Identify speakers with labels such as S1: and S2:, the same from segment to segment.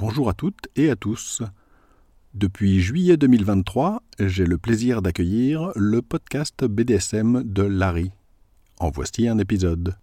S1: Bonjour à toutes et à tous. Depuis juillet 2023, j'ai le plaisir d'accueillir le podcast BDSM de Larry. En voici un épisode.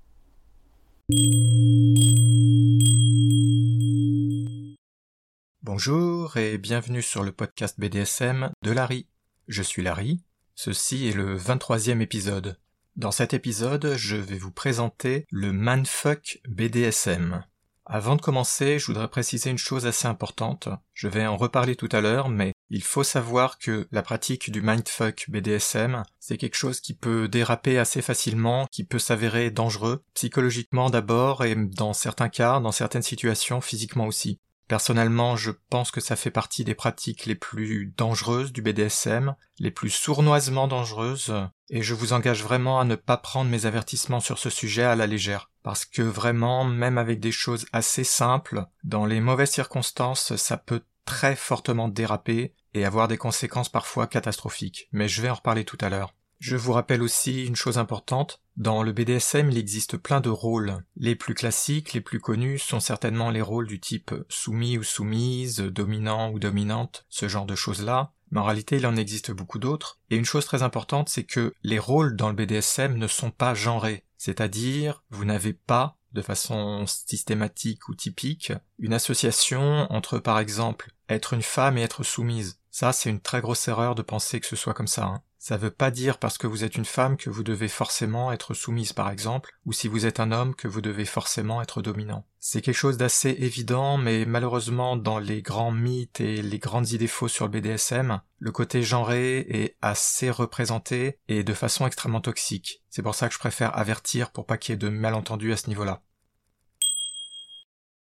S2: Bonjour et bienvenue sur le podcast BDSM de Larry. Je suis Larry, ceci est le 23e épisode. Dans cet épisode, je vais vous présenter le Manfuck BDSM. Avant de commencer, je voudrais préciser une chose assez importante. Je vais en reparler tout à l'heure, mais il faut savoir que la pratique du mindfuck BDSM, c'est quelque chose qui peut déraper assez facilement, qui peut s'avérer dangereux, psychologiquement d'abord et dans certains cas, dans certaines situations, physiquement aussi. Personnellement, je pense que ça fait partie des pratiques les plus dangereuses du BDSM, les plus sournoisement dangereuses, et je vous engage vraiment à ne pas prendre mes avertissements sur ce sujet à la légère. Parce que vraiment, même avec des choses assez simples, dans les mauvaises circonstances, ça peut très fortement déraper et avoir des conséquences parfois catastrophiques. Mais je vais en reparler tout à l'heure. Je vous rappelle aussi une chose importante, dans le BDSM il existe plein de rôles. Les plus classiques, les plus connus sont certainement les rôles du type soumis ou soumise, dominant ou dominante, ce genre de choses-là, mais en réalité il en existe beaucoup d'autres, et une chose très importante c'est que les rôles dans le BDSM ne sont pas genrés, c'est-à-dire vous n'avez pas, de façon systématique ou typique, une association entre par exemple être une femme et être soumise. Ça c'est une très grosse erreur de penser que ce soit comme ça. Hein. Ça veut pas dire parce que vous êtes une femme que vous devez forcément être soumise par exemple, ou si vous êtes un homme que vous devez forcément être dominant. C'est quelque chose d'assez évident, mais malheureusement dans les grands mythes et les grandes idées fausses sur le BDSM, le côté genré est assez représenté et de façon extrêmement toxique. C'est pour ça que je préfère avertir pour pas qu'il y ait de malentendus à ce niveau-là.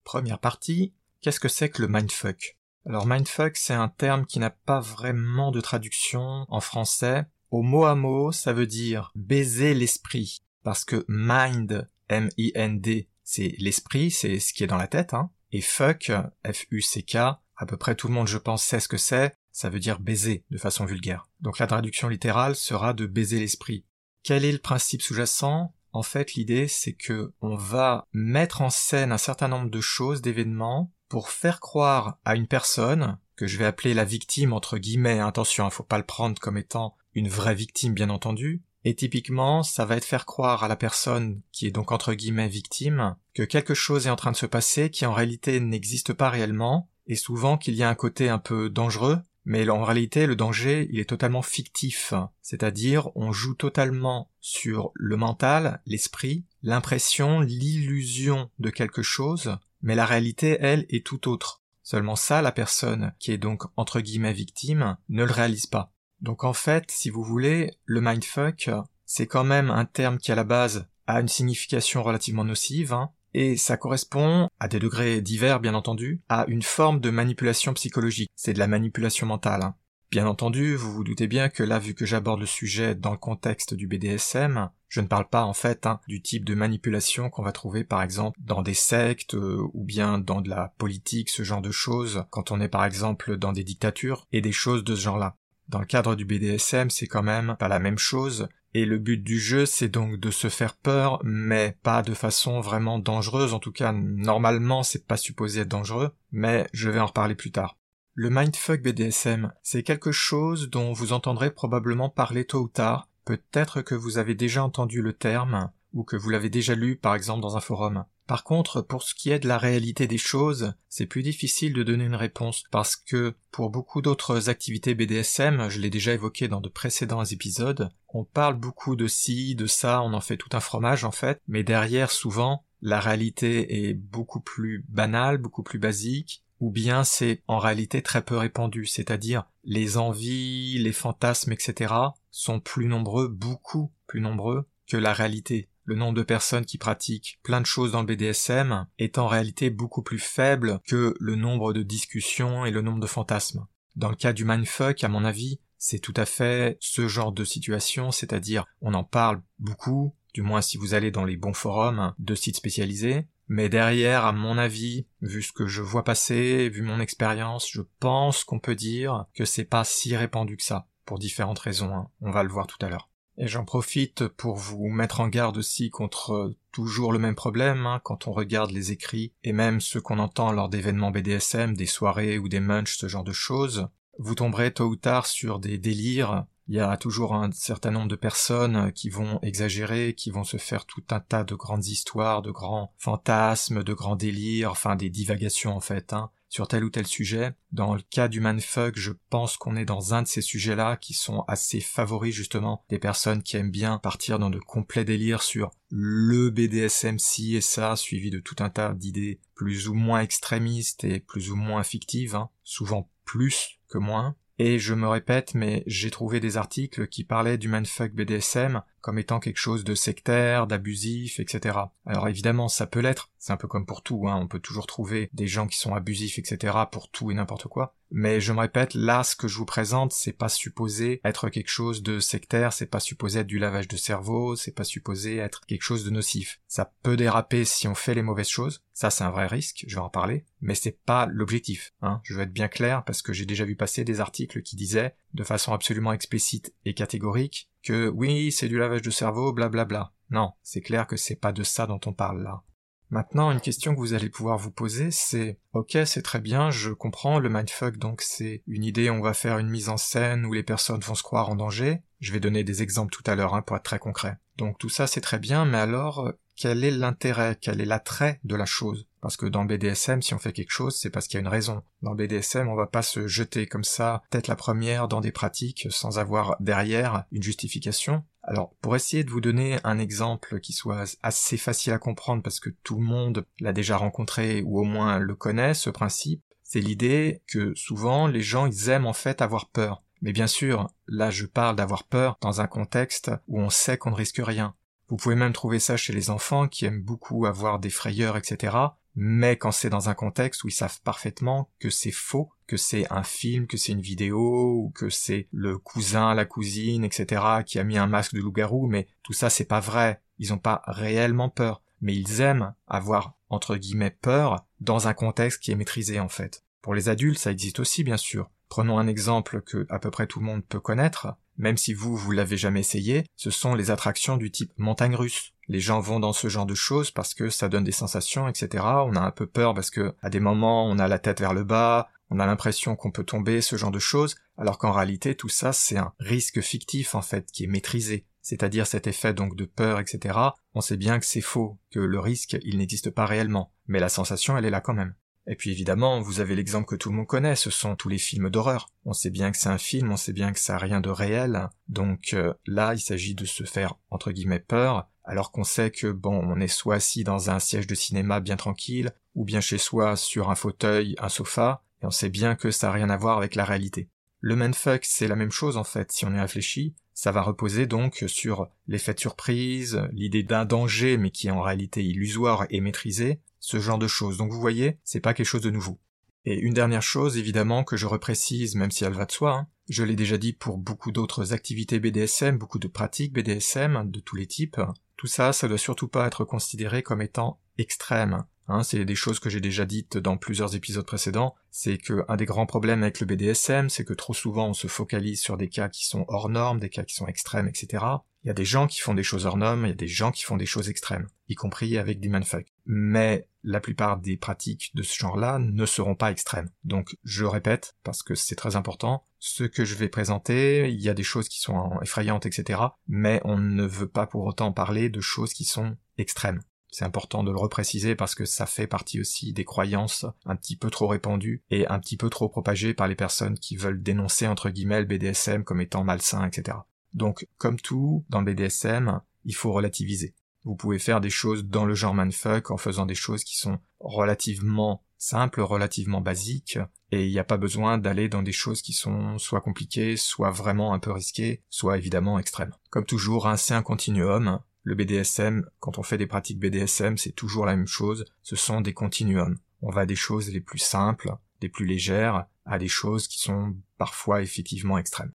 S2: Première partie, qu'est-ce que c'est que le mindfuck? Alors mindfuck, c'est un terme qui n'a pas vraiment de traduction en français. Au mot à mot, ça veut dire baiser l'esprit. Parce que mind, M-I-N-D, c'est l'esprit, c'est ce qui est dans la tête, hein. Et fuck, F-U-C-K, à peu près tout le monde, je pense, sait ce que c'est. Ça veut dire baiser, de façon vulgaire. Donc la traduction littérale sera de baiser l'esprit. Quel est le principe sous-jacent? En fait, l'idée, c'est que on va mettre en scène un certain nombre de choses, d'événements, pour faire croire à une personne, que je vais appeler la victime entre guillemets, attention, il hein, faut pas le prendre comme étant une vraie victime bien entendu, et typiquement, ça va être faire croire à la personne qui est donc entre guillemets victime que quelque chose est en train de se passer qui en réalité n'existe pas réellement, et souvent qu'il y a un côté un peu dangereux, mais en réalité le danger il est totalement fictif, c'est-à-dire on joue totalement sur le mental, l'esprit, l'impression, l'illusion de quelque chose, mais la réalité, elle, est tout autre. Seulement ça, la personne, qui est donc entre guillemets victime, ne le réalise pas. Donc en fait, si vous voulez, le mindfuck, c'est quand même un terme qui à la base a une signification relativement nocive, hein, et ça correspond, à des degrés divers bien entendu, à une forme de manipulation psychologique. C'est de la manipulation mentale. Hein. Bien entendu, vous vous doutez bien que là, vu que j'aborde le sujet dans le contexte du BDSM, je ne parle pas en fait hein, du type de manipulation qu'on va trouver par exemple dans des sectes euh, ou bien dans de la politique, ce genre de choses, quand on est par exemple dans des dictatures et des choses de ce genre-là. Dans le cadre du BDSM, c'est quand même pas la même chose, et le but du jeu, c'est donc de se faire peur, mais pas de façon vraiment dangereuse, en tout cas, normalement, c'est pas supposé être dangereux, mais je vais en reparler plus tard. Le mindfuck BDSM, c'est quelque chose dont vous entendrez probablement parler tôt ou tard, peut-être que vous avez déjà entendu le terme, ou que vous l'avez déjà lu par exemple dans un forum. Par contre, pour ce qui est de la réalité des choses, c'est plus difficile de donner une réponse parce que pour beaucoup d'autres activités BDSM, je l'ai déjà évoqué dans de précédents épisodes, on parle beaucoup de ci, de ça, on en fait tout un fromage en fait, mais derrière souvent, la réalité est beaucoup plus banale, beaucoup plus basique, ou bien c'est en réalité très peu répandu, c'est-à-dire les envies, les fantasmes, etc. sont plus nombreux, beaucoup plus nombreux que la réalité. Le nombre de personnes qui pratiquent plein de choses dans le BDSM est en réalité beaucoup plus faible que le nombre de discussions et le nombre de fantasmes. Dans le cas du mindfuck, à mon avis, c'est tout à fait ce genre de situation, c'est-à-dire on en parle beaucoup, du moins si vous allez dans les bons forums de sites spécialisés, mais derrière, à mon avis, vu ce que je vois passer, vu mon expérience, je pense qu'on peut dire que c'est pas si répandu que ça, pour différentes raisons, hein. on va le voir tout à l'heure. Et j'en profite pour vous mettre en garde aussi contre toujours le même problème hein, quand on regarde les écrits et même ceux qu'on entend lors d'événements BDSM, des soirées ou des munchs, ce genre de choses. Vous tomberez tôt ou tard sur des délires il y a toujours un certain nombre de personnes qui vont exagérer, qui vont se faire tout un tas de grandes histoires, de grands fantasmes, de grands délires, enfin des divagations en fait, hein, sur tel ou tel sujet. Dans le cas du manfuck, je pense qu'on est dans un de ces sujets-là qui sont assez favoris justement des personnes qui aiment bien partir dans de complets délires sur le BDSM ci et ça, suivi de tout un tas d'idées plus ou moins extrémistes et plus ou moins fictives, hein, souvent plus que moins. Et je me répète, mais j'ai trouvé des articles qui parlaient du manfuck BDSM comme étant quelque chose de sectaire, d'abusif, etc. Alors évidemment, ça peut l'être, c'est un peu comme pour tout, hein. on peut toujours trouver des gens qui sont abusifs, etc. pour tout et n'importe quoi. Mais je me répète, là, ce que je vous présente, c'est pas supposé être quelque chose de sectaire, c'est pas supposé être du lavage de cerveau, c'est pas supposé être quelque chose de nocif. Ça peut déraper si on fait les mauvaises choses, ça c'est un vrai risque, je vais en parler, mais c'est pas l'objectif, hein. Je veux être bien clair parce que j'ai déjà vu passer des articles qui disaient, de façon absolument explicite et catégorique, que oui, c'est du lavage de cerveau, blablabla. Bla bla. Non, c'est clair que c'est pas de ça dont on parle là. Maintenant, une question que vous allez pouvoir vous poser, c'est OK, c'est très bien, je comprends, le mindfuck, donc c'est une idée, on va faire une mise en scène où les personnes vont se croire en danger. Je vais donner des exemples tout à l'heure hein, pour être très concret. Donc tout ça c'est très bien, mais alors quel est l'intérêt, quel est l'attrait de la chose? Parce que dans le BDSM, si on fait quelque chose, c'est parce qu'il y a une raison. Dans le BDSM, on va pas se jeter comme ça, tête la première, dans des pratiques sans avoir derrière une justification. Alors, pour essayer de vous donner un exemple qui soit assez facile à comprendre parce que tout le monde l'a déjà rencontré ou au moins le connaît, ce principe, c'est l'idée que souvent les gens ils aiment en fait avoir peur. Mais bien sûr, là je parle d'avoir peur dans un contexte où on sait qu'on ne risque rien. Vous pouvez même trouver ça chez les enfants qui aiment beaucoup avoir des frayeurs, etc mais quand c'est dans un contexte où ils savent parfaitement que c'est faux, que c'est un film, que c'est une vidéo, ou que c'est le cousin, la cousine, etc., qui a mis un masque de loup-garou, mais tout ça c'est pas vrai. Ils ont pas réellement peur. Mais ils aiment avoir, entre guillemets, peur dans un contexte qui est maîtrisé, en fait. Pour les adultes, ça existe aussi, bien sûr. Prenons un exemple que à peu près tout le monde peut connaître, même si vous, vous l'avez jamais essayé, ce sont les attractions du type montagne russe. Les gens vont dans ce genre de choses parce que ça donne des sensations, etc. On a un peu peur parce que à des moments on a la tête vers le bas, on a l'impression qu'on peut tomber, ce genre de choses, alors qu'en réalité tout ça c'est un risque fictif en fait qui est maîtrisé. C'est-à-dire cet effet donc de peur, etc. On sait bien que c'est faux, que le risque il n'existe pas réellement, mais la sensation elle est là quand même. Et puis évidemment, vous avez l'exemple que tout le monde connaît, ce sont tous les films d'horreur. On sait bien que c'est un film, on sait bien que ça n'a rien de réel, donc euh, là il s'agit de se faire entre guillemets peur, alors qu'on sait que bon, on est soit assis dans un siège de cinéma bien tranquille, ou bien chez soi sur un fauteuil, un sofa, et on sait bien que ça n'a rien à voir avec la réalité. Le manfuck, c'est la même chose en fait, si on y réfléchit, ça va reposer donc sur l'effet de surprise, l'idée d'un danger mais qui est en réalité illusoire et maîtrisé, ce genre de choses. Donc vous voyez, c'est pas quelque chose de nouveau. Et une dernière chose, évidemment, que je reprécise, même si elle va de soi, hein, je l'ai déjà dit pour beaucoup d'autres activités BDSM, beaucoup de pratiques BDSM de tous les types, tout ça, ça doit surtout pas être considéré comme étant extrême. Hein, c'est des choses que j'ai déjà dites dans plusieurs épisodes précédents, c'est que un des grands problèmes avec le BDSM, c'est que trop souvent on se focalise sur des cas qui sont hors normes, des cas qui sont extrêmes, etc. Il y a des gens qui font des choses hors normes, il y a des gens qui font des choses extrêmes, y compris avec des manfuck. Mais la plupart des pratiques de ce genre-là ne seront pas extrêmes. Donc je répète, parce que c'est très important, ce que je vais présenter, il y a des choses qui sont effrayantes, etc. Mais on ne veut pas pour autant parler de choses qui sont extrêmes. C'est important de le repréciser parce que ça fait partie aussi des croyances un petit peu trop répandues et un petit peu trop propagées par les personnes qui veulent dénoncer entre guillemets le BDSM comme étant malsain, etc. Donc, comme tout dans le BDSM, il faut relativiser. Vous pouvez faire des choses dans le genre manfuck en faisant des choses qui sont relativement simples, relativement basiques, et il n'y a pas besoin d'aller dans des choses qui sont soit compliquées, soit vraiment un peu risquées, soit évidemment extrêmes. Comme toujours, hein, c'est un continuum, le BDSM, quand on fait des pratiques BDSM, c'est toujours la même chose, ce sont des continuums. On va des choses les plus simples, des plus légères, à des choses qui sont parfois effectivement extrêmes.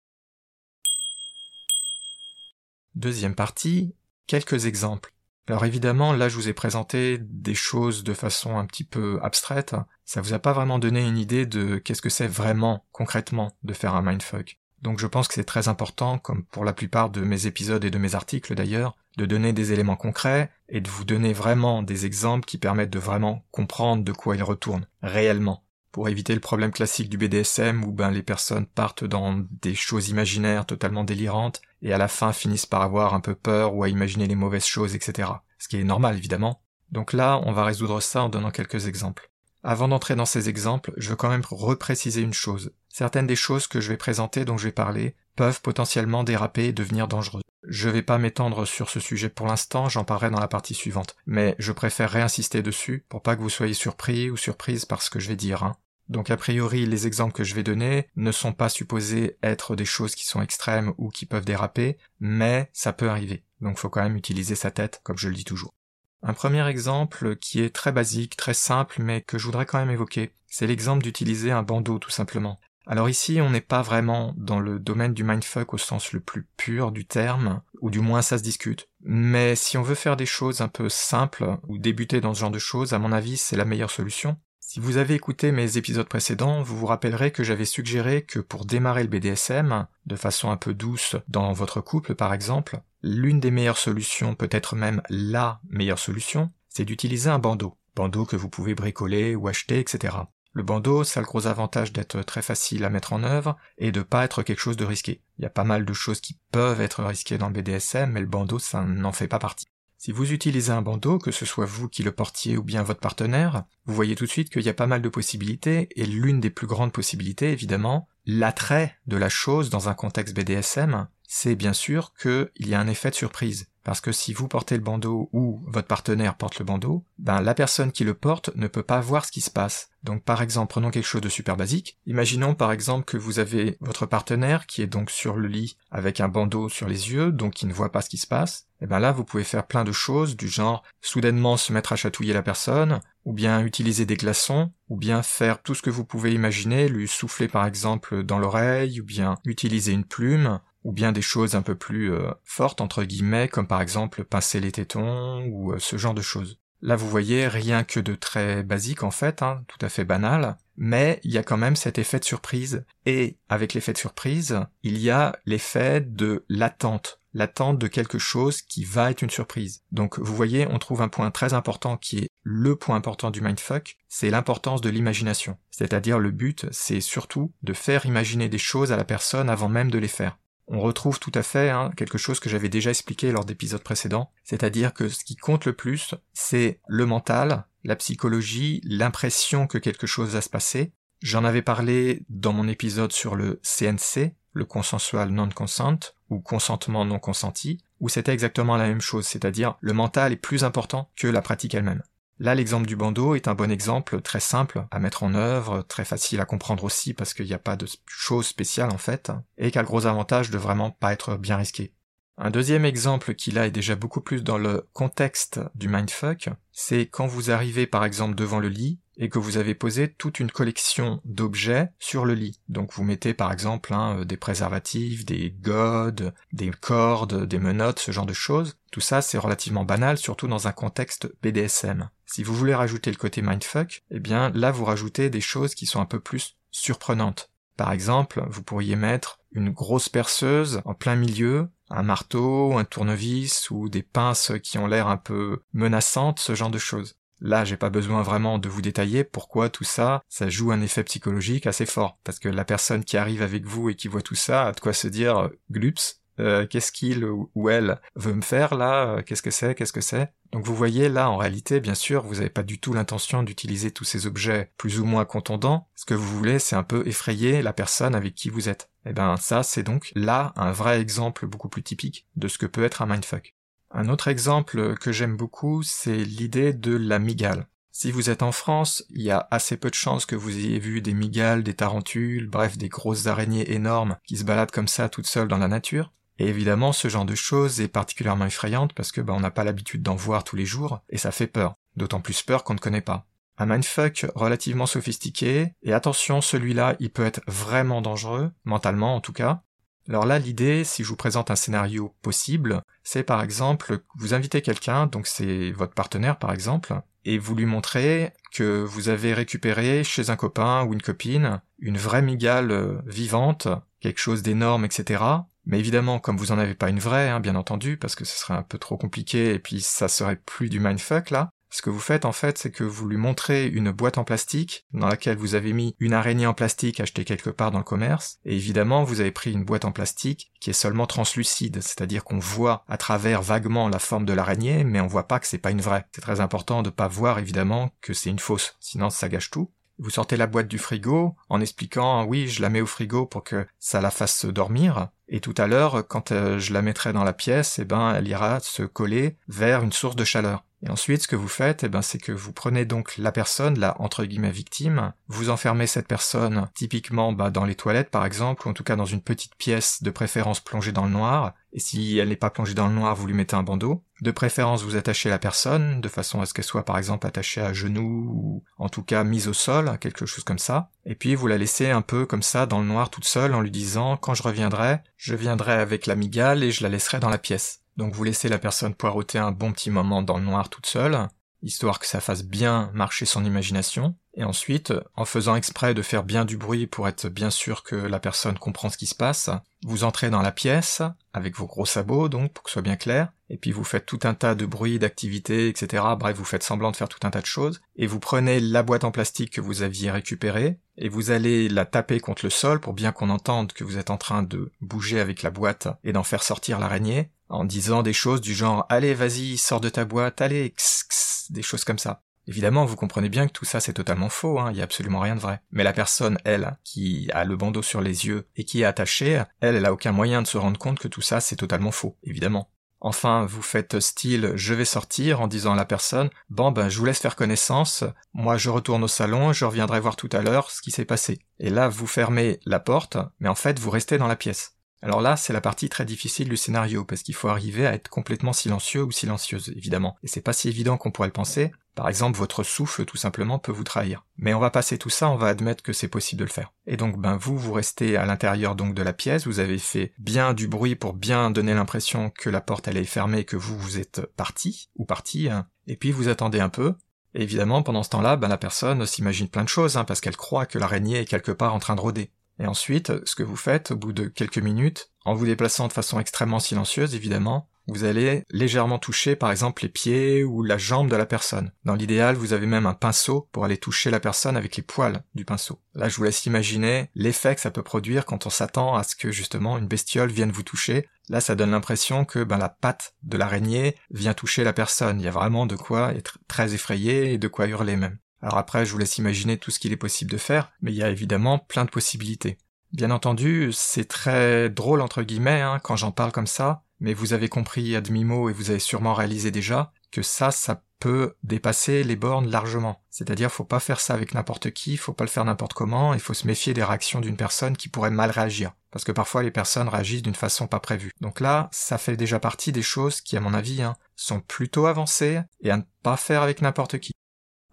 S2: Deuxième partie, quelques exemples. Alors évidemment, là je vous ai présenté des choses de façon un petit peu abstraite, ça vous a pas vraiment donné une idée de qu'est-ce que c'est vraiment, concrètement, de faire un mindfuck. Donc je pense que c'est très important, comme pour la plupart de mes épisodes et de mes articles d'ailleurs, de donner des éléments concrets et de vous donner vraiment des exemples qui permettent de vraiment comprendre de quoi il retourne, réellement. Pour éviter le problème classique du BDSM où ben les personnes partent dans des choses imaginaires totalement délirantes et à la fin finissent par avoir un peu peur ou à imaginer les mauvaises choses, etc. Ce qui est normal évidemment. Donc là, on va résoudre ça en donnant quelques exemples. Avant d'entrer dans ces exemples, je veux quand même repréciser une chose. Certaines des choses que je vais présenter, dont je vais parler, peuvent potentiellement déraper et devenir dangereuses. Je vais pas m'étendre sur ce sujet pour l'instant, j'en parlerai dans la partie suivante, mais je préfère réinsister dessus pour pas que vous soyez surpris ou surprise par ce que je vais dire. Hein. Donc a priori, les exemples que je vais donner ne sont pas supposés être des choses qui sont extrêmes ou qui peuvent déraper, mais ça peut arriver. Donc faut quand même utiliser sa tête, comme je le dis toujours. Un premier exemple qui est très basique, très simple, mais que je voudrais quand même évoquer, c'est l'exemple d'utiliser un bandeau tout simplement. Alors ici, on n'est pas vraiment dans le domaine du mindfuck au sens le plus pur du terme, ou du moins ça se discute. Mais si on veut faire des choses un peu simples, ou débuter dans ce genre de choses, à mon avis, c'est la meilleure solution. Si vous avez écouté mes épisodes précédents, vous vous rappellerez que j'avais suggéré que pour démarrer le BDSM, de façon un peu douce dans votre couple par exemple, l'une des meilleures solutions, peut-être même la meilleure solution, c'est d'utiliser un bandeau. Bandeau que vous pouvez bricoler ou acheter, etc. Le bandeau, ça a le gros avantage d'être très facile à mettre en œuvre et de pas être quelque chose de risqué. Il y a pas mal de choses qui peuvent être risquées dans le BDSM, mais le bandeau, ça n'en fait pas partie. Si vous utilisez un bandeau, que ce soit vous qui le portiez ou bien votre partenaire, vous voyez tout de suite qu'il y a pas mal de possibilités, et l'une des plus grandes possibilités, évidemment, l'attrait de la chose dans un contexte BDSM, c'est bien sûr qu'il y a un effet de surprise. Parce que si vous portez le bandeau ou votre partenaire porte le bandeau, ben la personne qui le porte ne peut pas voir ce qui se passe. Donc par exemple, prenons quelque chose de super basique. Imaginons par exemple que vous avez votre partenaire qui est donc sur le lit avec un bandeau sur les yeux, donc qui ne voit pas ce qui se passe. Et ben là, vous pouvez faire plein de choses du genre soudainement se mettre à chatouiller la personne, ou bien utiliser des glaçons, ou bien faire tout ce que vous pouvez imaginer, lui souffler par exemple dans l'oreille, ou bien utiliser une plume, ou bien des choses un peu plus euh, fortes entre guillemets, comme par exemple pincer les tétons ou euh, ce genre de choses. Là, vous voyez rien que de très basique en fait, hein, tout à fait banal, mais il y a quand même cet effet de surprise. Et avec l'effet de surprise, il y a l'effet de l'attente, l'attente de quelque chose qui va être une surprise. Donc vous voyez, on trouve un point très important qui est le point important du mindfuck, c'est l'importance de l'imagination. C'est-à-dire le but, c'est surtout de faire imaginer des choses à la personne avant même de les faire on retrouve tout à fait hein, quelque chose que j'avais déjà expliqué lors d'épisodes précédents, c'est-à-dire que ce qui compte le plus, c'est le mental, la psychologie, l'impression que quelque chose va se passer. J'en avais parlé dans mon épisode sur le CNC, le consensual non-consent, ou consentement non consenti, où c'était exactement la même chose, c'est-à-dire le mental est plus important que la pratique elle-même. Là, l'exemple du bandeau est un bon exemple, très simple à mettre en œuvre, très facile à comprendre aussi parce qu'il n'y a pas de choses spéciales en fait, et qui a le gros avantage de vraiment pas être bien risqué. Un deuxième exemple qui là est déjà beaucoup plus dans le contexte du mindfuck, c'est quand vous arrivez par exemple devant le lit et que vous avez posé toute une collection d'objets sur le lit. Donc vous mettez par exemple hein, des préservatifs, des godes, des cordes, des menottes, ce genre de choses. Tout ça c'est relativement banal, surtout dans un contexte BDSM. Si vous voulez rajouter le côté mindfuck, eh bien là vous rajoutez des choses qui sont un peu plus surprenantes. Par exemple, vous pourriez mettre une grosse perceuse en plein milieu, un marteau, un tournevis ou des pinces qui ont l'air un peu menaçantes, ce genre de choses. Là, j'ai pas besoin vraiment de vous détailler pourquoi tout ça, ça joue un effet psychologique assez fort. Parce que la personne qui arrive avec vous et qui voit tout ça a de quoi se dire, glups, euh, qu'est-ce qu'il ou elle veut me faire là, euh, qu'est-ce que c'est, qu'est-ce que c'est? Donc vous voyez là, en réalité, bien sûr, vous n'avez pas du tout l'intention d'utiliser tous ces objets plus ou moins contondants. Ce que vous voulez, c'est un peu effrayer la personne avec qui vous êtes. Et eh ben ça, c'est donc là un vrai exemple beaucoup plus typique de ce que peut être un mindfuck. Un autre exemple que j'aime beaucoup, c'est l'idée de la migale. Si vous êtes en France, il y a assez peu de chances que vous ayez vu des migales, des tarentules, bref des grosses araignées énormes qui se baladent comme ça toutes seules dans la nature. Et évidemment, ce genre de choses est particulièrement effrayante parce que bah, on n'a pas l'habitude d'en voir tous les jours, et ça fait peur. D'autant plus peur qu'on ne connaît pas. Un mindfuck relativement sophistiqué, et attention, celui-là, il peut être vraiment dangereux, mentalement en tout cas. Alors là, l'idée, si je vous présente un scénario possible, c'est par exemple, vous invitez quelqu'un, donc c'est votre partenaire par exemple, et vous lui montrez que vous avez récupéré chez un copain ou une copine une vraie migale euh, vivante quelque chose d'énorme, etc. Mais évidemment, comme vous en avez pas une vraie, hein, bien entendu, parce que ce serait un peu trop compliqué et puis ça serait plus du mindfuck là, ce que vous faites en fait, c'est que vous lui montrez une boîte en plastique dans laquelle vous avez mis une araignée en plastique achetée quelque part dans le commerce, et évidemment vous avez pris une boîte en plastique qui est seulement translucide, c'est-à-dire qu'on voit à travers vaguement la forme de l'araignée, mais on voit pas que c'est pas une vraie. C'est très important de pas voir évidemment que c'est une fausse, sinon ça gâche tout. Vous sortez la boîte du frigo en expliquant oui je la mets au frigo pour que ça la fasse dormir et tout à l'heure quand euh, je la mettrai dans la pièce eh ben elle ira se coller vers une source de chaleur. Et ensuite, ce que vous faites, eh ben, c'est que vous prenez donc la personne, la entre guillemets victime, vous enfermez cette personne typiquement bah, dans les toilettes par exemple, ou en tout cas dans une petite pièce de préférence plongée dans le noir, et si elle n'est pas plongée dans le noir, vous lui mettez un bandeau. De préférence, vous attachez la personne, de façon à ce qu'elle soit par exemple attachée à genoux, ou en tout cas mise au sol, quelque chose comme ça. Et puis vous la laissez un peu comme ça dans le noir toute seule en lui disant quand je reviendrai, je viendrai avec la migale et je la laisserai dans la pièce. Donc vous laissez la personne poireauter un bon petit moment dans le noir toute seule, histoire que ça fasse bien marcher son imagination, et ensuite, en faisant exprès de faire bien du bruit pour être bien sûr que la personne comprend ce qui se passe, vous entrez dans la pièce, avec vos gros sabots donc, pour que ce soit bien clair, et puis vous faites tout un tas de bruits, d'activités, etc. Bref, vous faites semblant de faire tout un tas de choses, et vous prenez la boîte en plastique que vous aviez récupérée, et vous allez la taper contre le sol pour bien qu'on entende que vous êtes en train de bouger avec la boîte et d'en faire sortir l'araignée, en disant des choses du genre allez vas-y sors de ta boîte allez des choses comme ça Évidemment, vous comprenez bien que tout ça c'est totalement faux, hein, il y a absolument rien de vrai. Mais la personne, elle, qui a le bandeau sur les yeux et qui est attachée, elle, elle a aucun moyen de se rendre compte que tout ça c'est totalement faux, évidemment. Enfin, vous faites style je vais sortir en disant à la personne bon ben je vous laisse faire connaissance, moi je retourne au salon, je reviendrai voir tout à l'heure ce qui s'est passé. Et là vous fermez la porte, mais en fait vous restez dans la pièce. Alors là, c'est la partie très difficile du scénario, parce qu'il faut arriver à être complètement silencieux ou silencieuse, évidemment. Et c'est pas si évident qu'on pourrait le penser. Par exemple, votre souffle, tout simplement, peut vous trahir. Mais on va passer tout ça, on va admettre que c'est possible de le faire. Et donc, ben, vous, vous restez à l'intérieur donc de la pièce, vous avez fait bien du bruit pour bien donner l'impression que la porte elle est fermée que vous, vous êtes parti, ou parti, hein. Et puis vous attendez un peu, et évidemment, pendant ce temps-là, ben, la personne s'imagine plein de choses, hein, parce qu'elle croit que l'araignée est quelque part en train de rôder. Et ensuite, ce que vous faites, au bout de quelques minutes, en vous déplaçant de façon extrêmement silencieuse évidemment, vous allez légèrement toucher par exemple les pieds ou la jambe de la personne. Dans l'idéal, vous avez même un pinceau pour aller toucher la personne avec les poils du pinceau. Là, je vous laisse imaginer l'effet que ça peut produire quand on s'attend à ce que justement une bestiole vienne vous toucher. Là, ça donne l'impression que ben, la patte de l'araignée vient toucher la personne. Il y a vraiment de quoi être très effrayé et de quoi hurler même. Alors après, je vous laisse imaginer tout ce qu'il est possible de faire, mais il y a évidemment plein de possibilités. Bien entendu, c'est très drôle entre guillemets hein, quand j'en parle comme ça, mais vous avez compris à demi-mot et vous avez sûrement réalisé déjà que ça, ça peut dépasser les bornes largement. C'est-à-dire, faut pas faire ça avec n'importe qui, faut pas le faire n'importe comment, il faut se méfier des réactions d'une personne qui pourrait mal réagir. Parce que parfois les personnes réagissent d'une façon pas prévue. Donc là, ça fait déjà partie des choses qui, à mon avis, hein, sont plutôt avancées et à ne pas faire avec n'importe qui.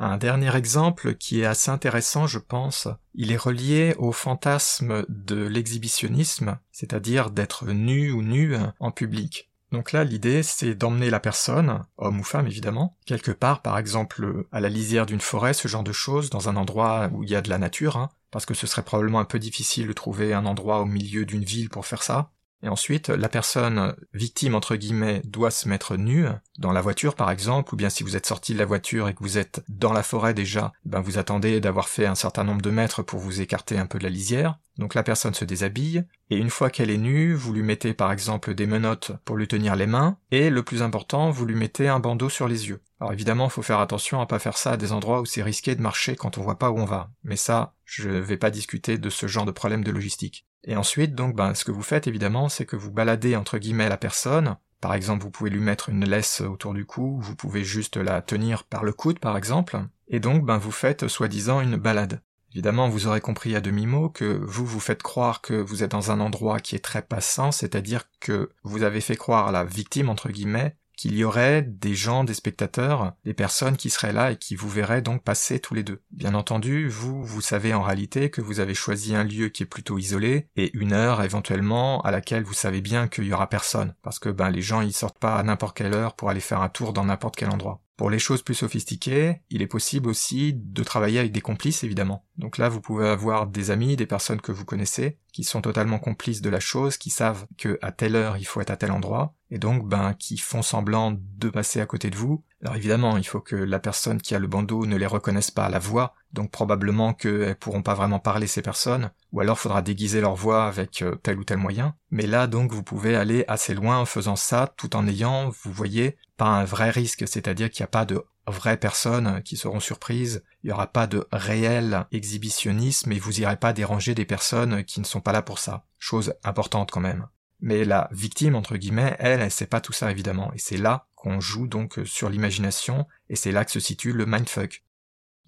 S2: Un dernier exemple qui est assez intéressant, je pense, il est relié au fantasme de l'exhibitionnisme, c'est-à-dire d'être nu ou nu en public. Donc là, l'idée, c'est d'emmener la personne, homme ou femme évidemment, quelque part, par exemple, à la lisière d'une forêt, ce genre de choses, dans un endroit où il y a de la nature, hein, parce que ce serait probablement un peu difficile de trouver un endroit au milieu d'une ville pour faire ça. Et ensuite, la personne victime, entre guillemets, doit se mettre nue, dans la voiture par exemple, ou bien si vous êtes sorti de la voiture et que vous êtes dans la forêt déjà, ben vous attendez d'avoir fait un certain nombre de mètres pour vous écarter un peu de la lisière. Donc la personne se déshabille, et une fois qu'elle est nue, vous lui mettez par exemple des menottes pour lui tenir les mains, et le plus important, vous lui mettez un bandeau sur les yeux. Alors évidemment, faut faire attention à pas faire ça à des endroits où c'est risqué de marcher quand on voit pas où on va. Mais ça, je vais pas discuter de ce genre de problème de logistique. Et ensuite, donc, ben, ce que vous faites évidemment, c'est que vous baladez entre guillemets la personne. Par exemple, vous pouvez lui mettre une laisse autour du cou, vous pouvez juste la tenir par le coude, par exemple. Et donc, ben, vous faites soi-disant une balade. Évidemment, vous aurez compris à demi-mot que vous vous faites croire que vous êtes dans un endroit qui est très passant, c'est-à-dire que vous avez fait croire à la victime, entre guillemets, qu'il y aurait des gens, des spectateurs, des personnes qui seraient là et qui vous verraient donc passer tous les deux. Bien entendu, vous, vous savez en réalité que vous avez choisi un lieu qui est plutôt isolé et une heure éventuellement à laquelle vous savez bien qu'il y aura personne parce que ben les gens ils sortent pas à n'importe quelle heure pour aller faire un tour dans n'importe quel endroit. Pour les choses plus sophistiquées, il est possible aussi de travailler avec des complices évidemment. Donc là, vous pouvez avoir des amis, des personnes que vous connaissez, qui sont totalement complices de la chose, qui savent que à telle heure il faut être à tel endroit, et donc ben qui font semblant de passer à côté de vous. Alors évidemment, il faut que la personne qui a le bandeau ne les reconnaisse pas à la voix, donc probablement qu'elles pourront pas vraiment parler ces personnes, ou alors faudra déguiser leur voix avec euh, tel ou tel moyen. Mais là donc vous pouvez aller assez loin en faisant ça, tout en ayant, vous voyez, pas un vrai risque, c'est-à-dire qu'il n'y a pas de vraies personnes qui seront surprises, il n'y aura pas de réel exhibitionnisme et vous irez pas déranger des personnes qui ne sont pas là pour ça. Chose importante quand même. Mais la victime, entre guillemets, elle, elle sait pas tout ça évidemment, et c'est là qu'on joue donc sur l'imagination, et c'est là que se situe le mindfuck.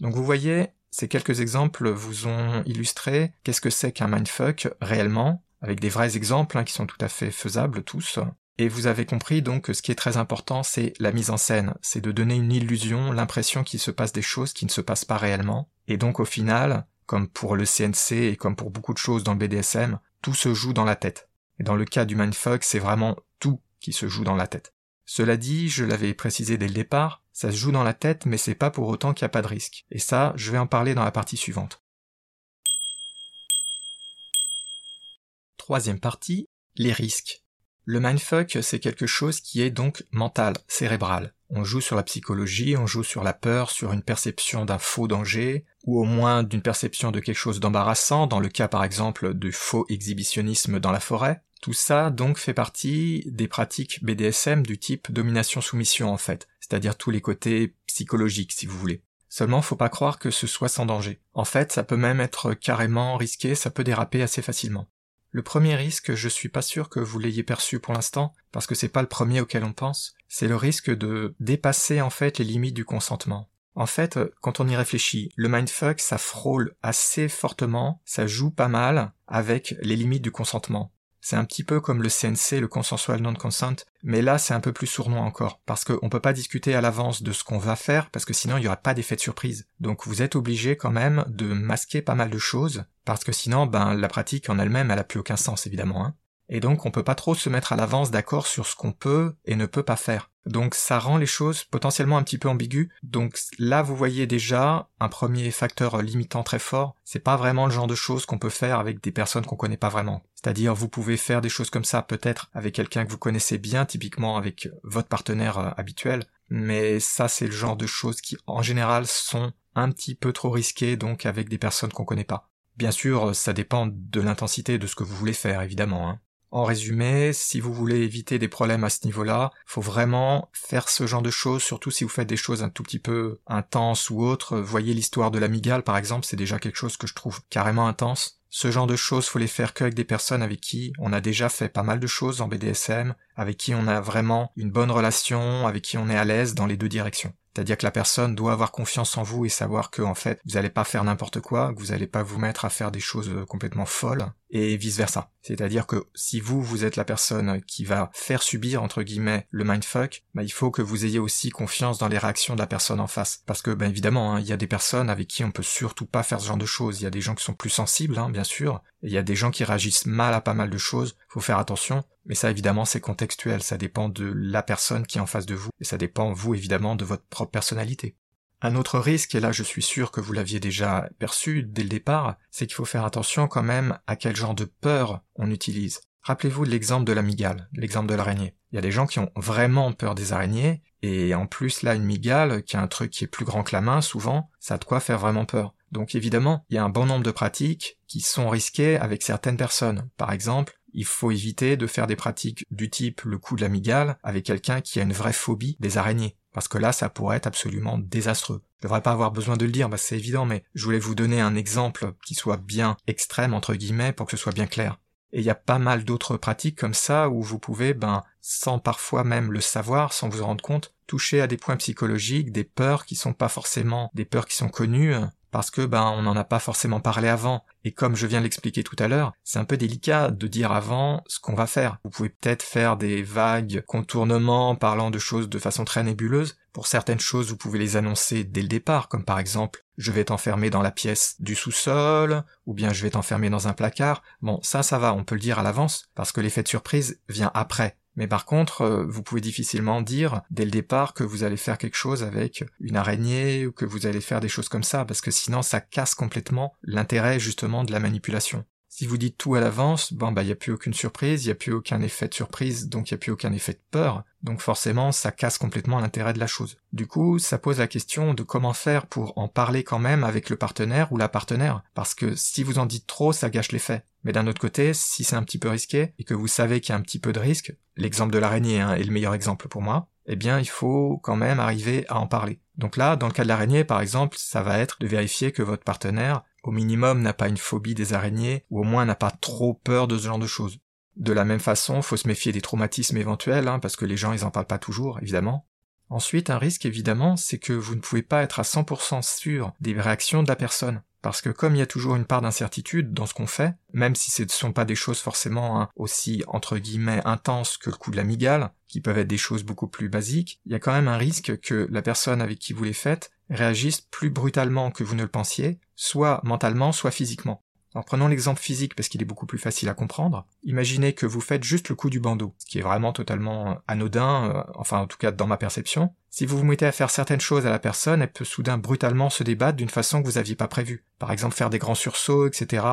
S2: Donc vous voyez, ces quelques exemples vous ont illustré qu'est-ce que c'est qu'un mindfuck réellement, avec des vrais exemples hein, qui sont tout à fait faisables tous, et vous avez compris donc que ce qui est très important, c'est la mise en scène, c'est de donner une illusion, l'impression qu'il se passe des choses qui ne se passent pas réellement. Et donc au final, comme pour le CNC et comme pour beaucoup de choses dans le BDSM, tout se joue dans la tête. Et dans le cas du mindfuck, c'est vraiment tout qui se joue dans la tête. Cela dit, je l'avais précisé dès le départ, ça se joue dans la tête, mais c'est pas pour autant qu'il n'y a pas de risque. Et ça, je vais en parler dans la partie suivante. Troisième partie, les risques. Le mindfuck, c'est quelque chose qui est donc mental, cérébral. On joue sur la psychologie, on joue sur la peur, sur une perception d'un faux danger, ou au moins d'une perception de quelque chose d'embarrassant, dans le cas par exemple du faux exhibitionnisme dans la forêt. Tout ça donc fait partie des pratiques BDSM du type domination-soumission en fait, c'est-à-dire tous les côtés psychologiques si vous voulez. Seulement faut pas croire que ce soit sans danger. En fait, ça peut même être carrément risqué, ça peut déraper assez facilement. Le premier risque, je suis pas sûr que vous l'ayez perçu pour l'instant, parce que c'est pas le premier auquel on pense, c'est le risque de dépasser en fait les limites du consentement. En fait, quand on y réfléchit, le mindfuck, ça frôle assez fortement, ça joue pas mal avec les limites du consentement. C'est un petit peu comme le CNC, le consensual non-consent, mais là c'est un peu plus sournois encore, parce qu'on peut pas discuter à l'avance de ce qu'on va faire, parce que sinon il y aura pas d'effet de surprise. Donc vous êtes obligé quand même de masquer pas mal de choses, parce que sinon ben la pratique en elle-même elle a plus aucun sens évidemment. Hein. Et donc on peut pas trop se mettre à l'avance d'accord sur ce qu'on peut et ne peut pas faire. Donc ça rend les choses potentiellement un petit peu ambiguës. Donc là vous voyez déjà un premier facteur limitant très fort, c'est pas vraiment le genre de choses qu'on peut faire avec des personnes qu'on connaît pas vraiment. C'est-à-dire vous pouvez faire des choses comme ça peut-être avec quelqu'un que vous connaissez bien, typiquement avec votre partenaire euh, habituel, mais ça c'est le genre de choses qui en général sont un petit peu trop risquées donc avec des personnes qu'on connaît pas. Bien sûr, ça dépend de l'intensité de ce que vous voulez faire évidemment. Hein. En résumé, si vous voulez éviter des problèmes à ce niveau-là, faut vraiment faire ce genre de choses, surtout si vous faites des choses un tout petit peu intenses ou autres. Voyez l'histoire de l'amigale par exemple, c'est déjà quelque chose que je trouve carrément intense. Ce genre de choses, faut les faire qu'avec des personnes avec qui on a déjà fait pas mal de choses en BDSM, avec qui on a vraiment une bonne relation, avec qui on est à l'aise dans les deux directions. C'est-à-dire que la personne doit avoir confiance en vous et savoir que en fait vous n'allez pas faire n'importe quoi, que vous n'allez pas vous mettre à faire des choses euh, complètement folles et vice versa. C'est-à-dire que si vous vous êtes la personne qui va faire subir entre guillemets le mindfuck, bah, il faut que vous ayez aussi confiance dans les réactions de la personne en face. Parce que ben évidemment, hein, il y a des personnes avec qui on peut surtout pas faire ce genre de choses. Il y a des gens qui sont plus sensibles, hein, bien sûr. Il y a des gens qui réagissent mal à pas mal de choses. Faut faire attention. Mais ça, évidemment, c'est contextuel, ça dépend de la personne qui est en face de vous, et ça dépend, vous, évidemment, de votre propre personnalité. Un autre risque, et là je suis sûr que vous l'aviez déjà perçu dès le départ, c'est qu'il faut faire attention quand même à quel genre de peur on utilise. Rappelez-vous l'exemple de la migale, l'exemple de l'araignée. Il y a des gens qui ont vraiment peur des araignées, et en plus là une migale, qui a un truc qui est plus grand que la main souvent, ça a de quoi faire vraiment peur. Donc évidemment, il y a un bon nombre de pratiques qui sont risquées avec certaines personnes. Par exemple, il faut éviter de faire des pratiques du type le coup de l'amigale avec quelqu'un qui a une vraie phobie des araignées. Parce que là, ça pourrait être absolument désastreux. Je devrais pas avoir besoin de le dire, bah c'est évident, mais je voulais vous donner un exemple qui soit bien extrême, entre guillemets, pour que ce soit bien clair. Et il y a pas mal d'autres pratiques comme ça où vous pouvez, ben, sans parfois même le savoir, sans vous rendre compte, toucher à des points psychologiques, des peurs qui sont pas forcément des peurs qui sont connues, parce que ben on n'en a pas forcément parlé avant. Et comme je viens de l'expliquer tout à l'heure, c'est un peu délicat de dire avant ce qu'on va faire. Vous pouvez peut-être faire des vagues contournements parlant de choses de façon très nébuleuse. Pour certaines choses, vous pouvez les annoncer dès le départ, comme par exemple je vais t'enfermer dans la pièce du sous-sol, ou bien je vais t'enfermer dans un placard. Bon, ça, ça va, on peut le dire à l'avance, parce que l'effet de surprise vient après. Mais par contre, euh, vous pouvez difficilement dire dès le départ que vous allez faire quelque chose avec une araignée ou que vous allez faire des choses comme ça, parce que sinon ça casse complètement l'intérêt justement de la manipulation. Si vous dites tout à l'avance, bon bah il a plus aucune surprise, il a plus aucun effet de surprise, donc il a plus aucun effet de peur, donc forcément ça casse complètement l'intérêt de la chose. Du coup, ça pose la question de comment faire pour en parler quand même avec le partenaire ou la partenaire, parce que si vous en dites trop, ça gâche l'effet. Mais d'un autre côté, si c'est un petit peu risqué et que vous savez qu'il y a un petit peu de risque, l'exemple de l'araignée hein, est le meilleur exemple pour moi, eh bien il faut quand même arriver à en parler. Donc là, dans le cas de l'araignée par exemple, ça va être de vérifier que votre partenaire au minimum n'a pas une phobie des araignées, ou au moins n'a pas trop peur de ce genre de choses. De la même façon, faut se méfier des traumatismes éventuels, hein, parce que les gens ils en parlent pas toujours, évidemment. Ensuite, un risque évidemment, c'est que vous ne pouvez pas être à 100% sûr des réactions de la personne. Parce que comme il y a toujours une part d'incertitude dans ce qu'on fait, même si ce ne sont pas des choses forcément hein, aussi entre guillemets intenses que le coup de la migale, qui peuvent être des choses beaucoup plus basiques, il y a quand même un risque que la personne avec qui vous les faites réagisse plus brutalement que vous ne le pensiez, soit mentalement, soit physiquement. Alors prenons l'exemple physique parce qu'il est beaucoup plus facile à comprendre. Imaginez que vous faites juste le coup du bandeau, qui est vraiment totalement euh, anodin, euh, enfin en tout cas dans ma perception. Si vous vous mettez à faire certaines choses à la personne, elle peut soudain brutalement se débattre d'une façon que vous aviez pas prévue. Par exemple faire des grands sursauts, etc.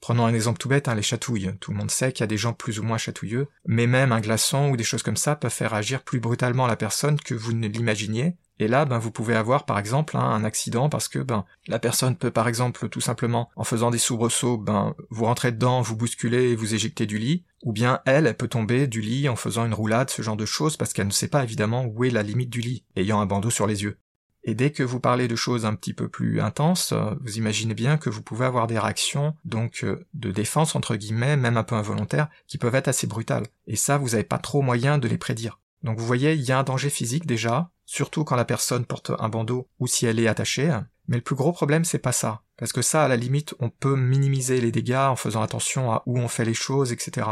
S2: Prenons un exemple tout bête, hein, les chatouilles. Tout le monde sait qu'il y a des gens plus ou moins chatouilleux, mais même un glaçon ou des choses comme ça peuvent faire agir plus brutalement la personne que vous ne l'imaginiez, et là, ben, vous pouvez avoir par exemple hein, un accident parce que ben, la personne peut par exemple tout simplement, en faisant des soubresauts, ben, vous rentrez dedans, vous bousculez et vous éjectez du lit, ou bien elle, elle peut tomber du lit en faisant une roulade, ce genre de choses, parce qu'elle ne sait pas évidemment où est la limite du lit, ayant un bandeau sur les yeux. Et dès que vous parlez de choses un petit peu plus intenses, euh, vous imaginez bien que vous pouvez avoir des réactions, donc euh, de défense entre guillemets, même un peu involontaires, qui peuvent être assez brutales. Et ça, vous n'avez pas trop moyen de les prédire. Donc vous voyez, il y a un danger physique déjà, surtout quand la personne porte un bandeau ou si elle est attachée. Mais le plus gros problème, c'est pas ça. Parce que ça, à la limite, on peut minimiser les dégâts en faisant attention à où on fait les choses, etc.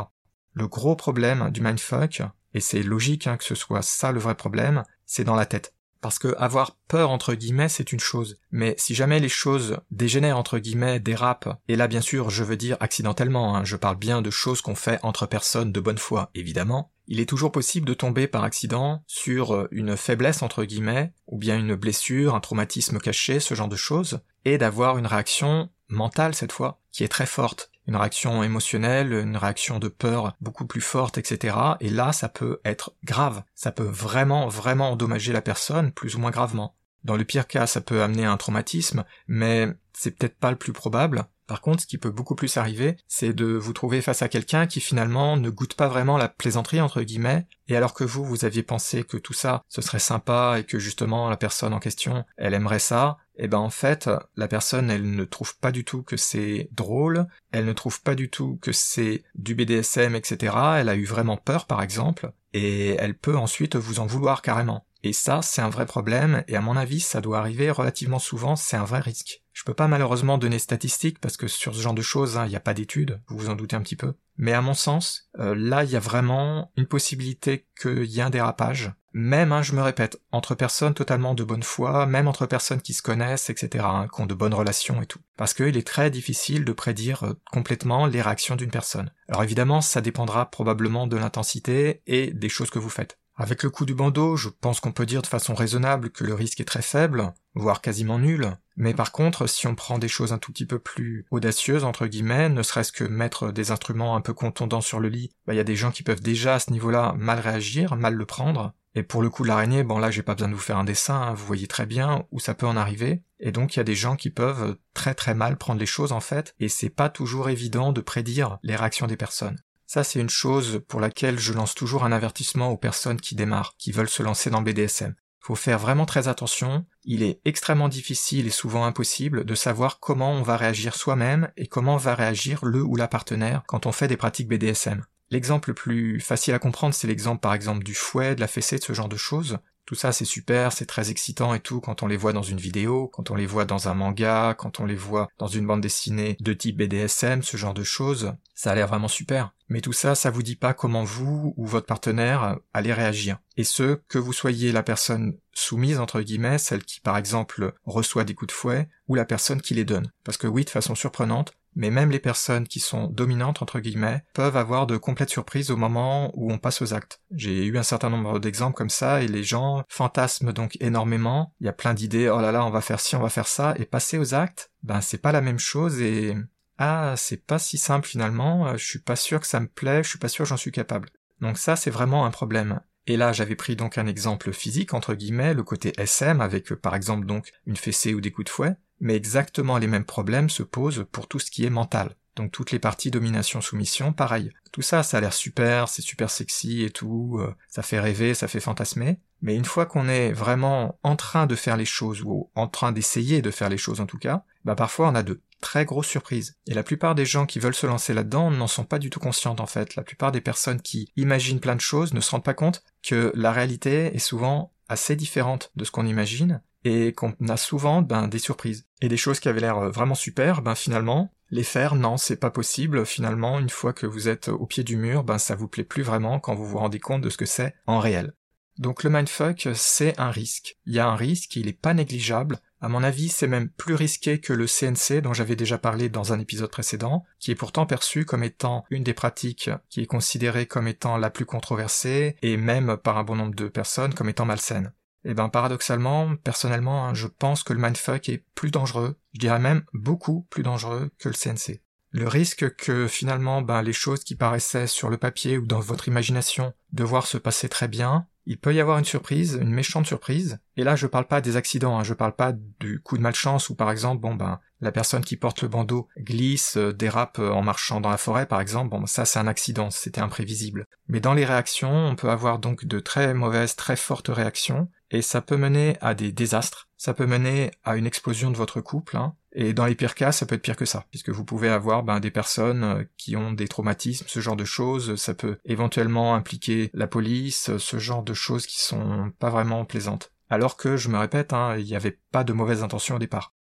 S2: Le gros problème du mindfuck, et c'est logique hein, que ce soit ça le vrai problème, c'est dans la tête. Parce que avoir peur entre guillemets c'est une chose, mais si jamais les choses dégénèrent entre guillemets, dérapent, et là bien sûr je veux dire accidentellement, hein, je parle bien de choses qu'on fait entre personnes de bonne foi évidemment, il est toujours possible de tomber par accident sur euh, une faiblesse entre guillemets, ou bien une blessure, un traumatisme caché, ce genre de choses, et d'avoir une réaction mentale cette fois, qui est très forte, une réaction émotionnelle, une réaction de peur beaucoup plus forte, etc. Et là, ça peut être grave, ça peut vraiment, vraiment endommager la personne, plus ou moins gravement. Dans le pire cas, ça peut amener un traumatisme, mais c'est peut-être pas le plus probable, par contre, ce qui peut beaucoup plus arriver, c'est de vous trouver face à quelqu'un qui finalement ne goûte pas vraiment la plaisanterie entre guillemets, et alors que vous, vous aviez pensé que tout ça, ce serait sympa et que justement la personne en question, elle aimerait ça, et eh ben en fait, la personne, elle ne trouve pas du tout que c'est drôle, elle ne trouve pas du tout que c'est du BDSM, etc. Elle a eu vraiment peur, par exemple, et elle peut ensuite vous en vouloir carrément. Et ça, c'est un vrai problème, et à mon avis, ça doit arriver relativement souvent, c'est un vrai risque. Je peux pas malheureusement donner statistiques parce que sur ce genre de choses, hein, il n'y a pas d'études, vous vous en doutez un petit peu. Mais à mon sens, euh, là, il y a vraiment une possibilité qu'il y ait un dérapage. Même, hein, je me répète, entre personnes totalement de bonne foi, même entre personnes qui se connaissent, etc., hein, qui ont de bonnes relations et tout. Parce qu'il est très difficile de prédire euh, complètement les réactions d'une personne. Alors évidemment, ça dépendra probablement de l'intensité et des choses que vous faites. Avec le coup du bandeau, je pense qu'on peut dire de façon raisonnable que le risque est très faible, voire quasiment nul. Mais par contre, si on prend des choses un tout petit peu plus audacieuses, entre guillemets, ne serait-ce que mettre des instruments un peu contondants sur le lit, bah, il y a des gens qui peuvent déjà à ce niveau-là mal réagir, mal le prendre. Et pour le coup de l'araignée, bon là j'ai pas besoin de vous faire un dessin, hein, vous voyez très bien où ça peut en arriver. Et donc il y a des gens qui peuvent très très mal prendre les choses en fait, et c'est pas toujours évident de prédire les réactions des personnes. Ça, c'est une chose pour laquelle je lance toujours un avertissement aux personnes qui démarrent, qui veulent se lancer dans BDSM. Faut faire vraiment très attention. Il est extrêmement difficile et souvent impossible de savoir comment on va réagir soi-même et comment va réagir le ou la partenaire quand on fait des pratiques BDSM. L'exemple le plus facile à comprendre, c'est l'exemple par exemple du fouet, de la fessée, de ce genre de choses. Tout ça c'est super, c'est très excitant et tout quand on les voit dans une vidéo, quand on les voit dans un manga, quand on les voit dans une bande dessinée de type BDSM, ce genre de choses. Ça a l'air vraiment super. Mais tout ça, ça vous dit pas comment vous ou votre partenaire allez réagir. Et ce, que vous soyez la personne soumise, entre guillemets, celle qui par exemple reçoit des coups de fouet, ou la personne qui les donne. Parce que oui, de façon surprenante, mais même les personnes qui sont dominantes entre guillemets peuvent avoir de complètes surprises au moment où on passe aux actes. J'ai eu un certain nombre d'exemples comme ça et les gens fantasment donc énormément. Il y a plein d'idées, oh là là, on va faire ci, on va faire ça, et passer aux actes, ben c'est pas la même chose et ah, c'est pas si simple finalement, je suis pas sûr que ça me plaît, je suis pas sûr j'en suis capable. Donc ça c'est vraiment un problème. Et là, j'avais pris donc un exemple physique, entre guillemets, le côté SM, avec par exemple donc une fessée ou des coups de fouet, mais exactement les mêmes problèmes se posent pour tout ce qui est mental. Donc toutes les parties domination-soumission, pareil. Tout ça, ça a l'air super, c'est super sexy et tout, euh, ça fait rêver, ça fait fantasmer. Mais une fois qu'on est vraiment en train de faire les choses, ou en train d'essayer de faire les choses en tout cas, bah parfois on a de très grosses surprises. Et la plupart des gens qui veulent se lancer là-dedans n'en sont pas du tout conscientes en fait. La plupart des personnes qui imaginent plein de choses ne se rendent pas compte que la réalité est souvent assez différente de ce qu'on imagine et qu'on a souvent ben, des surprises. Et des choses qui avaient l'air euh, vraiment super, ben finalement, les faire, non, c'est pas possible. Finalement, une fois que vous êtes au pied du mur, ben ça vous plaît plus vraiment quand vous vous rendez compte de ce que c'est en réel. Donc le mindfuck, c'est un risque. Il y a un risque, il est pas négligeable. À mon avis, c'est même plus risqué que le CNC dont j'avais déjà parlé dans un épisode précédent, qui est pourtant perçu comme étant une des pratiques qui est considérée comme étant la plus controversée, et même par un bon nombre de personnes comme étant malsaine. Et eh ben paradoxalement, personnellement, hein, je pense que le mindfuck est plus dangereux, je dirais même beaucoup plus dangereux que le CNC. Le risque que finalement ben, les choses qui paraissaient sur le papier ou dans votre imagination devoir se passer très bien, il peut y avoir une surprise, une méchante surprise. Et là, je parle pas des accidents, hein, je parle pas du coup de malchance où par exemple, bon ben, la personne qui porte le bandeau glisse, euh, dérape euh, en marchant dans la forêt par exemple, bon ça c'est un accident, c'était imprévisible. Mais dans les réactions, on peut avoir donc de très mauvaises, très fortes réactions, et ça peut mener à des désastres, ça peut mener à une explosion de votre couple, hein, et dans les pires cas, ça peut être pire que ça, puisque vous pouvez avoir ben, des personnes euh, qui ont des traumatismes, ce genre de choses, ça peut éventuellement impliquer la police, ce genre de choses qui sont pas vraiment plaisantes. Alors que, je me répète, hein, il n'y avait pas de mauvaises intentions au départ.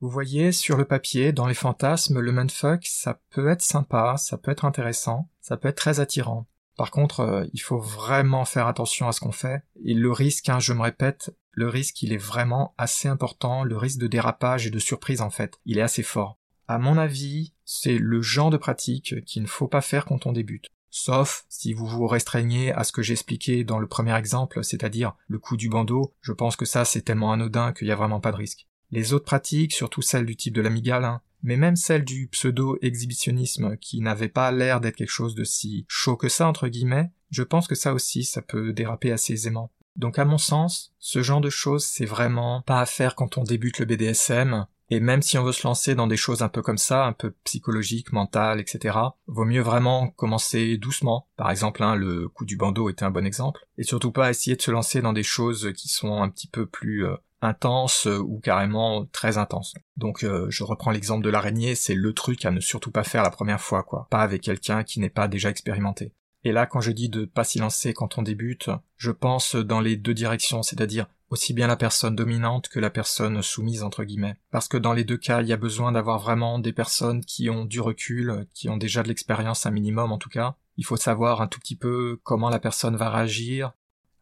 S2: Vous voyez, sur le papier, dans les fantasmes, le manfuck, ça peut être sympa, ça peut être intéressant, ça peut être très attirant. Par contre, euh, il faut vraiment faire attention à ce qu'on fait. Et le risque, hein, je me répète, le risque, il est vraiment assez important. Le risque de dérapage et de surprise, en fait, il est assez fort. À mon avis, c'est le genre de pratique qu'il ne faut pas faire quand on débute. Sauf si vous vous restreignez à ce que j'ai expliqué dans le premier exemple, c'est-à-dire le coup du bandeau, je pense que ça c'est tellement anodin qu'il n'y a vraiment pas de risque. Les autres pratiques, surtout celles du type de l'amigale, hein, mais même celle du pseudo-exhibitionnisme qui n'avait pas l'air d'être quelque chose de si chaud que ça entre guillemets, je pense que ça aussi ça peut déraper assez aisément. Donc à mon sens, ce genre de choses c'est vraiment pas à faire quand on débute le BDSM, et même si on veut se lancer dans des choses un peu comme ça, un peu psychologiques, mentales, etc., vaut mieux vraiment commencer doucement. Par exemple, hein, le coup du bandeau était un bon exemple. Et surtout pas essayer de se lancer dans des choses qui sont un petit peu plus euh, intense euh, ou carrément très intense. Donc euh, je reprends l'exemple de l'araignée, c'est le truc à ne surtout pas faire la première fois, quoi. Pas avec quelqu'un qui n'est pas déjà expérimenté. Et là, quand je dis de pas s'y lancer quand on débute, je pense dans les deux directions, c'est-à-dire aussi bien la personne dominante que la personne soumise entre guillemets. Parce que dans les deux cas, il y a besoin d'avoir vraiment des personnes qui ont du recul, qui ont déjà de l'expérience un minimum en tout cas. Il faut savoir un tout petit peu comment la personne va réagir,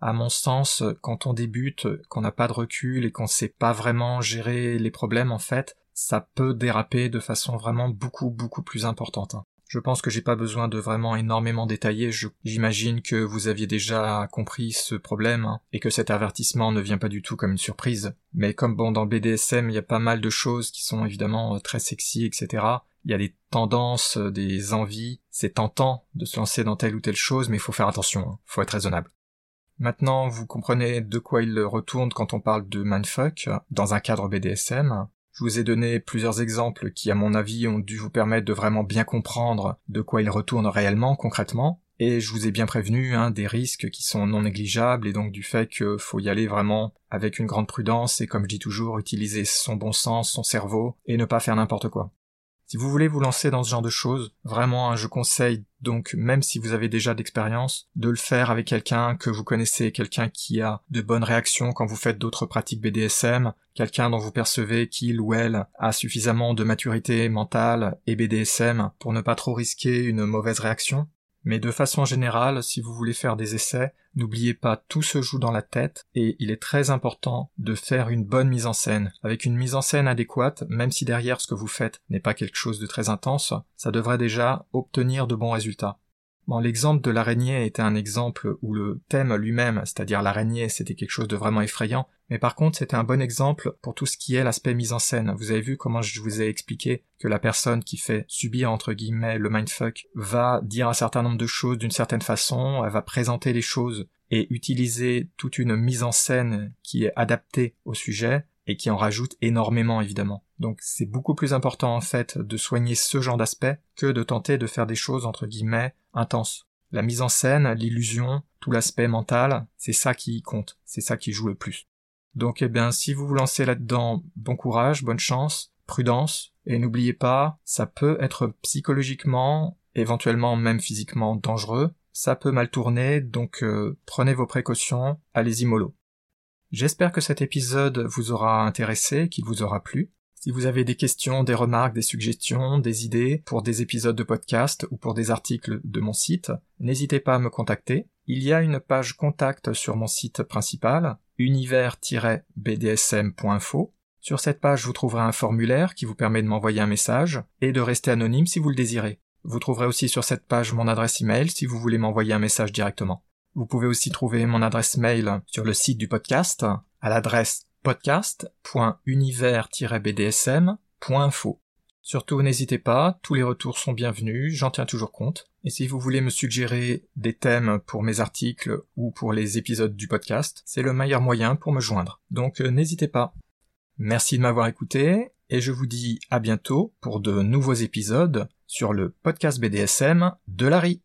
S2: à mon sens, quand on débute, qu'on n'a pas de recul et qu'on sait pas vraiment gérer les problèmes, en fait, ça peut déraper de façon vraiment beaucoup beaucoup plus importante. Je pense que j'ai pas besoin de vraiment énormément détailler, j'imagine que vous aviez déjà compris ce problème, hein, et que cet avertissement ne vient pas du tout comme une surprise. Mais comme bon dans BDSM, il y a pas mal de choses qui sont évidemment très sexy, etc. Il y a des tendances, des envies, c'est tentant de se lancer dans telle ou telle chose, mais il faut faire attention, hein. faut être raisonnable. Maintenant, vous comprenez de quoi il retourne quand on parle de mindfuck dans un cadre BDSM. Je vous ai donné plusieurs exemples qui, à mon avis, ont dû vous permettre de vraiment bien comprendre de quoi il retourne réellement, concrètement. Et je vous ai bien prévenu hein, des risques qui sont non négligeables et donc du fait qu'il faut y aller vraiment avec une grande prudence et comme je dis toujours, utiliser son bon sens, son cerveau et ne pas faire n'importe quoi. Si vous voulez vous lancer dans ce genre de choses, vraiment, hein, je conseille donc, même si vous avez déjà d'expérience, de le faire avec quelqu'un que vous connaissez, quelqu'un qui a de bonnes réactions quand vous faites d'autres pratiques BDSM, quelqu'un dont vous percevez qu'il ou elle a suffisamment de maturité mentale et BDSM pour ne pas trop risquer une mauvaise réaction. Mais de façon générale, si vous voulez faire des essais, n'oubliez pas, tout se joue dans la tête et il est très important de faire une bonne mise en scène. Avec une mise en scène adéquate, même si derrière ce que vous faites n'est pas quelque chose de très intense, ça devrait déjà obtenir de bons résultats. Bon, l'exemple de l'araignée était un exemple où le thème lui-même, c'est-à-dire l'araignée, c'était quelque chose de vraiment effrayant, mais par contre c'était un bon exemple pour tout ce qui est l'aspect mise en scène. Vous avez vu comment je vous ai expliqué que la personne qui fait subir entre guillemets le mindfuck va dire un certain nombre de choses d'une certaine façon, elle va présenter les choses et utiliser toute une mise en scène qui est adaptée au sujet et qui en rajoute énormément évidemment. Donc c'est beaucoup plus important en fait de soigner ce genre d'aspect que de tenter de faire des choses entre guillemets intenses. La mise en scène, l'illusion, tout l'aspect mental, c'est ça qui compte, c'est ça qui joue le plus. Donc eh bien si vous vous lancez là-dedans, bon courage, bonne chance, prudence, et n'oubliez pas, ça peut être psychologiquement, éventuellement même physiquement dangereux, ça peut mal tourner, donc euh, prenez vos précautions, allez-y mollo. J'espère que cet épisode vous aura intéressé, qu'il vous aura plu. Si vous avez des questions, des remarques, des suggestions, des idées pour des épisodes de podcast ou pour des articles de mon site, n'hésitez pas à me contacter. Il y a une page contact sur mon site principal, univers-bdsm.info. Sur cette page, vous trouverez un formulaire qui vous permet de m'envoyer un message et de rester anonyme si vous le désirez. Vous trouverez aussi sur cette page mon adresse email si vous voulez m'envoyer un message directement. Vous pouvez aussi trouver mon adresse mail sur le site du podcast à l'adresse podcast.univers-bdsm.info. Surtout n'hésitez pas, tous les retours sont bienvenus, j'en tiens toujours compte. Et si vous voulez me suggérer des thèmes pour mes articles ou pour les épisodes du podcast, c'est le meilleur moyen pour me joindre. Donc euh, n'hésitez pas. Merci de m'avoir écouté et je vous dis à bientôt pour de nouveaux épisodes sur le podcast BDSM de Larry.